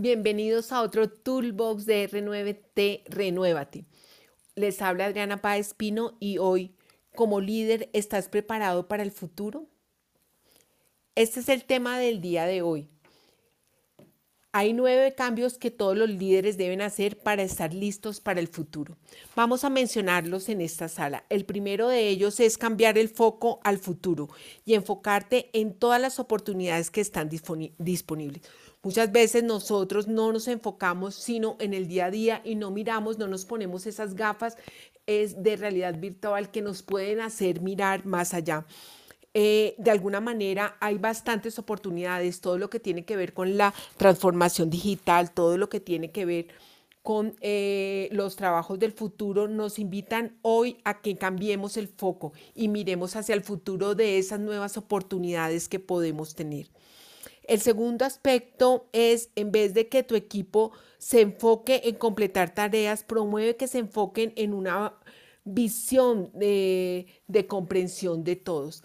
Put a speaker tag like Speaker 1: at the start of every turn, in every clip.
Speaker 1: Bienvenidos a otro Toolbox de R9T Renuévate. Les habla Adriana Páez Pino y hoy, como líder, ¿estás preparado para el futuro? Este es el tema del día de hoy. Hay nueve cambios que todos los líderes deben hacer para estar listos para el futuro. Vamos a mencionarlos en esta sala. El primero de ellos es cambiar el foco al futuro y enfocarte en todas las oportunidades que están disponibles. Muchas veces nosotros no nos enfocamos sino en el día a día y no miramos, no nos ponemos esas gafas de realidad virtual que nos pueden hacer mirar más allá. Eh, de alguna manera hay bastantes oportunidades, todo lo que tiene que ver con la transformación digital, todo lo que tiene que ver con eh, los trabajos del futuro, nos invitan hoy a que cambiemos el foco y miremos hacia el futuro de esas nuevas oportunidades que podemos tener. El segundo aspecto es, en vez de que tu equipo se enfoque en completar tareas, promueve que se enfoquen en una visión de comprensión de todos.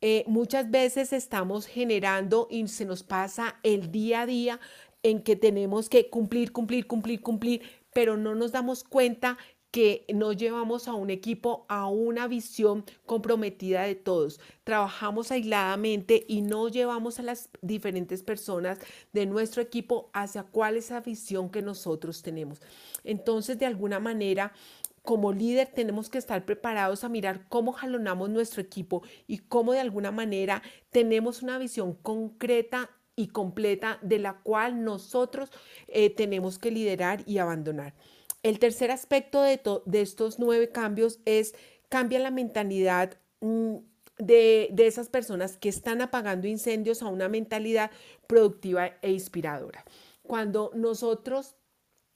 Speaker 1: Eh, muchas veces estamos generando y se nos pasa el día a día en que tenemos que cumplir, cumplir, cumplir, cumplir, pero no nos damos cuenta que no llevamos a un equipo a una visión comprometida de todos. Trabajamos aisladamente y no llevamos a las diferentes personas de nuestro equipo hacia cuál es la visión que nosotros tenemos. Entonces, de alguna manera, como líder tenemos que estar preparados a mirar cómo jalonamos nuestro equipo y cómo de alguna manera tenemos una visión concreta y completa de la cual nosotros eh, tenemos que liderar y abandonar. El tercer aspecto de, estos nueve cambios es cambia la mentalidad mm, de esas personas que están apagando incendios a una mentalidad productiva e inspiradora. Cuando nosotros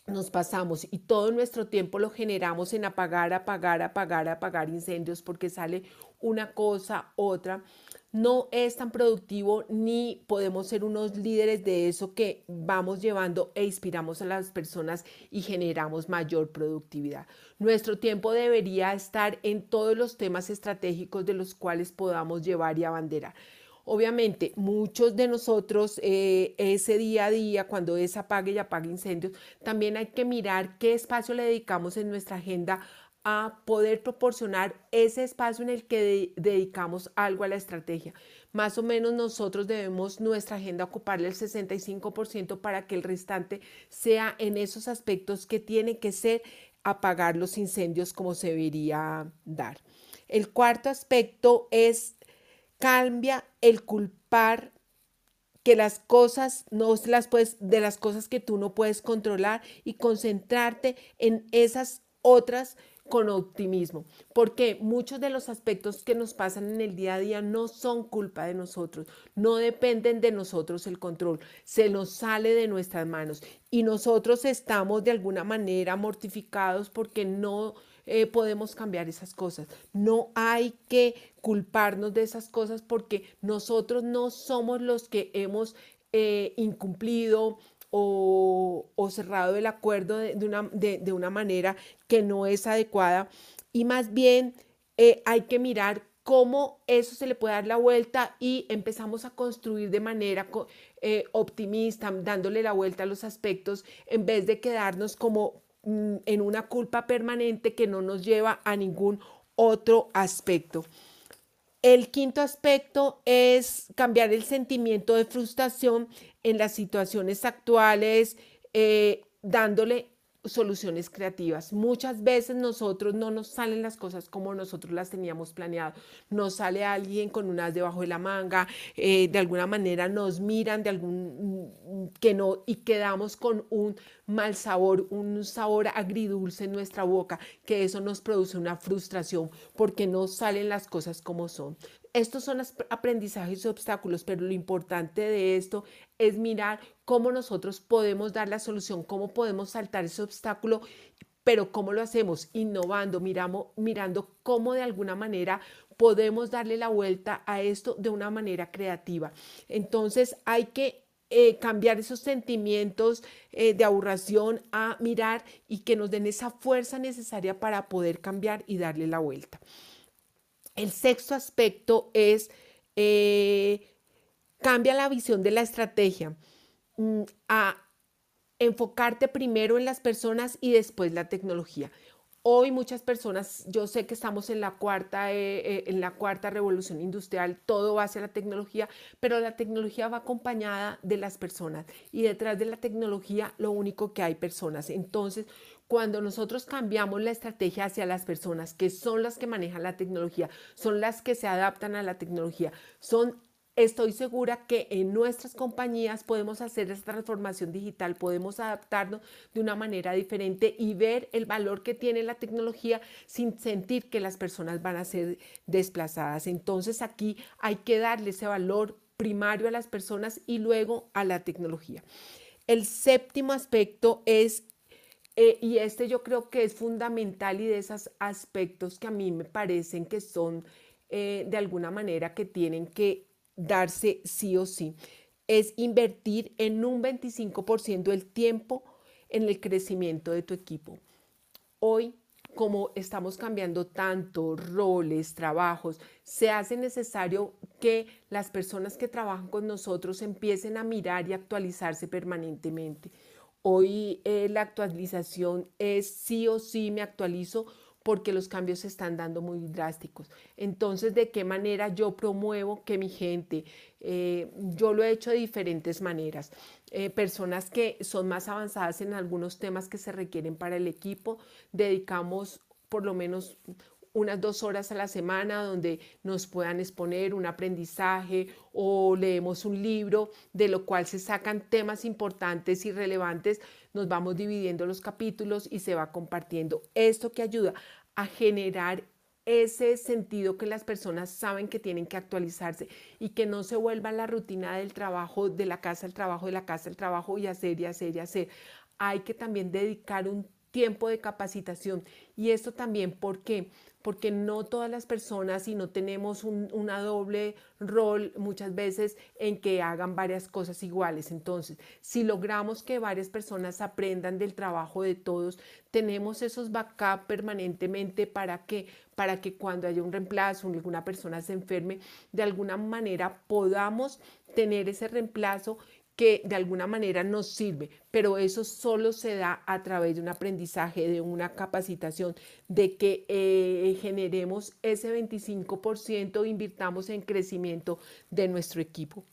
Speaker 1: nos pasamos y todo nuestro tiempo lo generamos en apagar, apagar, apagar, apagar incendios porque sale una cosa, otra, no es tan productivo ni podemos ser unos líderes de eso que vamos llevando e inspiramos a las personas y generamos mayor productividad. Nuestro tiempo debería estar en todos los temas estratégicos de los cuales podamos llevar y abanderar. Obviamente, muchos de nosotros eh, ese día a día, cuando es apague y apague incendios, también hay que mirar qué espacio le dedicamos en nuestra agenda a poder proporcionar ese espacio en el que dedicamos algo a la estrategia. Más o menos nosotros debemos nuestra agenda ocuparle el 65% para que el restante sea en esos aspectos que tiene que ser apagar los incendios como se debería dar. El cuarto aspecto es Cambia el culpar que las cosas no las puedes de las cosas que tú no puedes controlar y concentrarte en esas otras con optimismo, porque muchos de los aspectos que nos pasan en el día a día no son culpa de nosotros, no dependen de nosotros el control, se nos sale de nuestras manos y nosotros estamos de alguna manera mortificados porque no eh, podemos cambiar esas cosas. No hay que culparnos de esas cosas porque nosotros no somos los que hemos eh, incumplido o, cerrado el acuerdo de, una, de, una, manera que no es adecuada. Y más bien eh, hay que mirar cómo eso se le puede dar la vuelta y empezamos a construir de manera optimista, dándole la vuelta a los aspectos, en vez de quedarnos como Mm, en una culpa permanente que no nos lleva a ningún otro aspecto. El quinto aspecto es cambiar el sentimiento de frustración en las situaciones actuales, eh, dándole soluciones creativas. Muchas veces nosotros no nos salen las cosas como nosotros las teníamos planeado. Nos sale alguien con unas debajo de la manga, eh, de alguna manera nos miran de algún mm, que no y quedamos con un mal sabor, un sabor agridulce en nuestra boca, que eso nos produce una frustración porque no salen las cosas como son. Estos son aprendizajes y obstáculos, pero lo importante de esto es mirar cómo nosotros podemos dar la solución, cómo podemos saltar ese obstáculo, pero cómo lo hacemos, innovando, miramos, mirando cómo de alguna manera podemos darle la vuelta a esto de una manera creativa. Entonces hay que eh, cambiar esos sentimientos eh, de aburración a mirar y que nos den esa fuerza necesaria para poder cambiar y darle la vuelta. El sexto aspecto es eh, cambia la visión de la estrategia mm, a enfocarte primero en las personas y después la tecnología. Hoy muchas personas, yo sé que estamos en la cuarta, eh, eh, en la cuarta revolución industrial, todo va hacia la tecnología, pero la tecnología va acompañada de las personas y detrás de la tecnología lo único que hay personas. Entonces, cuando nosotros cambiamos la estrategia hacia las personas, que son las que manejan la tecnología, son las que se adaptan a la tecnología, son Estoy segura que en nuestras compañías podemos hacer esta transformación digital, podemos adaptarnos de una manera diferente y ver el valor que tiene la tecnología sin sentir que las personas van a ser desplazadas. Entonces aquí hay que darle ese valor primario a las personas y luego a la tecnología. El séptimo aspecto es, eh, y este yo creo que es fundamental y de esos aspectos que a mí me parecen que son eh, de alguna manera que tienen que darse sí o sí, es invertir en un 25% del tiempo en el crecimiento de tu equipo. Hoy, como estamos cambiando tanto roles, trabajos, se hace necesario que las personas que trabajan con nosotros empiecen a mirar y actualizarse permanentemente. Hoy eh, la actualización es sí o sí me actualizo porque los cambios se están dando muy drásticos. Entonces, ¿de qué manera yo promuevo que mi gente, eh, yo lo he hecho de diferentes maneras, eh, personas que son más avanzadas en algunos temas que se requieren para el equipo, dedicamos por lo menos unas dos horas a la semana donde nos puedan exponer un aprendizaje o leemos un libro de lo cual se sacan temas importantes y relevantes, nos vamos dividiendo los capítulos y se va compartiendo. Esto que ayuda a generar ese sentido que las personas saben que tienen que actualizarse y que no se vuelva la rutina del trabajo, de la casa al trabajo, de la casa al trabajo y hacer y hacer y hacer. Hay que también dedicar un tiempo de capacitación. Y esto también, ¿por qué? Porque no todas las personas y no tenemos un una doble rol muchas veces en que hagan varias cosas iguales. Entonces, si logramos que varias personas aprendan del trabajo de todos, tenemos esos backup permanentemente para que, para que cuando haya un reemplazo, alguna persona se enferme, de alguna manera podamos tener ese reemplazo que de alguna manera nos sirve, pero eso solo se da a través de un aprendizaje, de una capacitación, de que eh, generemos ese 25%, invirtamos en crecimiento de nuestro equipo.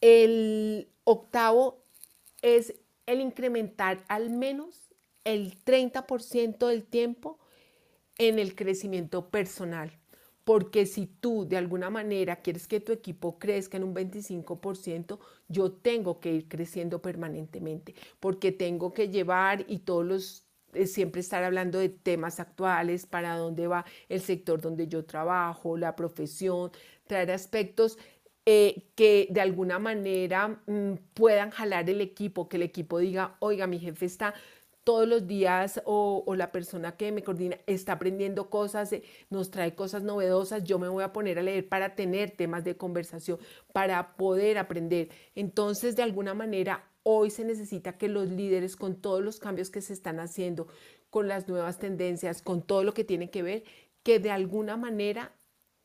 Speaker 1: El octavo es el incrementar al menos el 30% del tiempo en el crecimiento personal. Porque si tú de alguna manera quieres que tu equipo crezca en un 25%, yo tengo que ir creciendo permanentemente, porque tengo que llevar y todos los eh, siempre estar hablando de temas actuales, para dónde va el sector donde yo trabajo, la profesión, traer aspectos eh, que de alguna manera mm, puedan jalar el equipo, que el equipo diga, oiga, mi jefe está todos los días o, la persona que me coordina está aprendiendo cosas, eh, nos trae cosas novedosas, yo me voy a poner a leer para tener temas de conversación, para poder aprender. Entonces, de alguna manera, hoy se necesita que los líderes, con todos los cambios que se están haciendo, con las nuevas tendencias, con todo lo que tiene que ver, que de alguna manera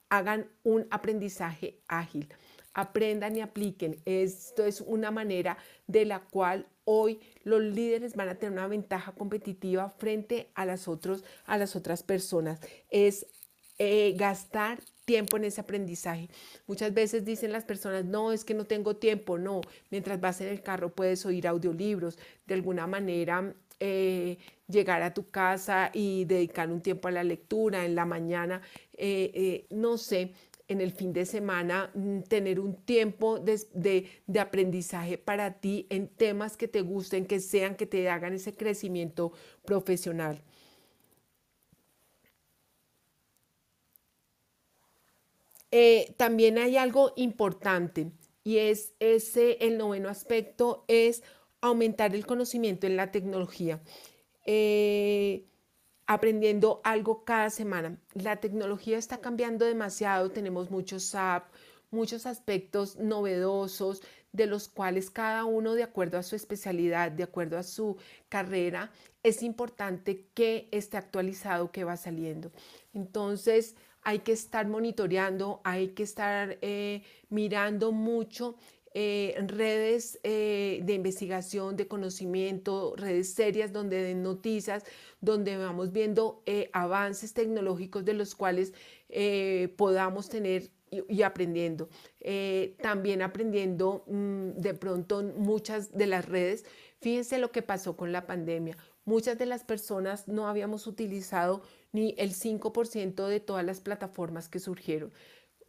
Speaker 1: hagan un aprendizaje ágil aprendan y apliquen. Esto es una manera de la cual hoy los líderes van a tener una ventaja competitiva frente a las, otros, a las otras personas. Es eh, gastar tiempo en ese aprendizaje. Muchas veces dicen las personas, no, es que no tengo tiempo, no, mientras vas en el carro puedes oír audiolibros, de alguna manera eh, llegar a tu casa y dedicar un tiempo a la lectura en la mañana, eh, no sé, en el fin de semana mm, tener un tiempo de, aprendizaje para ti en temas que te gusten, que sean, que te hagan ese crecimiento profesional. Eh, también hay algo importante y es ese, el noveno aspecto es aumentar el conocimiento en la tecnología. Eh, aprendiendo algo cada semana. La tecnología está cambiando demasiado, tenemos muchos apps, muchos aspectos novedosos de los cuales cada uno de acuerdo a su especialidad, de acuerdo a su carrera, es importante que esté actualizado, que va saliendo. Entonces hay que estar monitoreando, hay que estar eh, mirando mucho eh, redes eh, de investigación, de conocimiento, redes serias donde den noticias, donde vamos viendo eh, avances tecnológicos de los cuales podamos tener y, aprendiendo. también aprendiendo mm, de pronto muchas de las redes. Fíjense lo que pasó con la pandemia. Muchas de las personas no habíamos utilizado ni el 5% de todas las plataformas que surgieron.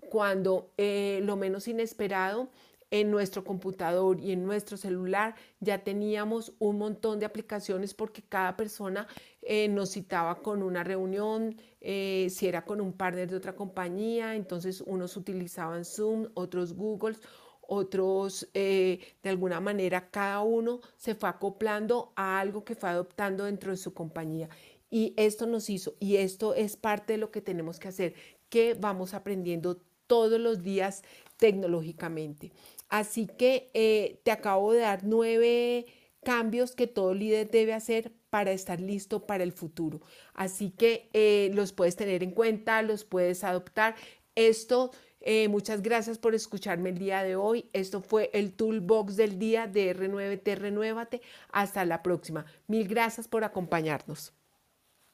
Speaker 1: Cuando lo menos inesperado, en nuestro computador y en nuestro celular ya teníamos un montón de aplicaciones porque cada persona eh, nos citaba con una reunión, eh, si era con un partner de otra compañía, entonces unos utilizaban Zoom, otros Google, otros eh, de alguna manera cada uno se fue acoplando a algo que fue adoptando dentro de su compañía. Y esto nos hizo, y esto es parte de lo que tenemos que hacer, que vamos aprendiendo todos los días tecnológicamente. Así que eh, te acabo de dar nueve cambios que todo líder debe hacer para estar listo para el futuro. Así que eh, los puedes tener en cuenta, los puedes adoptar. Esto, eh, muchas gracias por escucharme el día de hoy. Esto fue el Toolbox del día de R9T Renuévate. Hasta la próxima. Mil gracias por acompañarnos.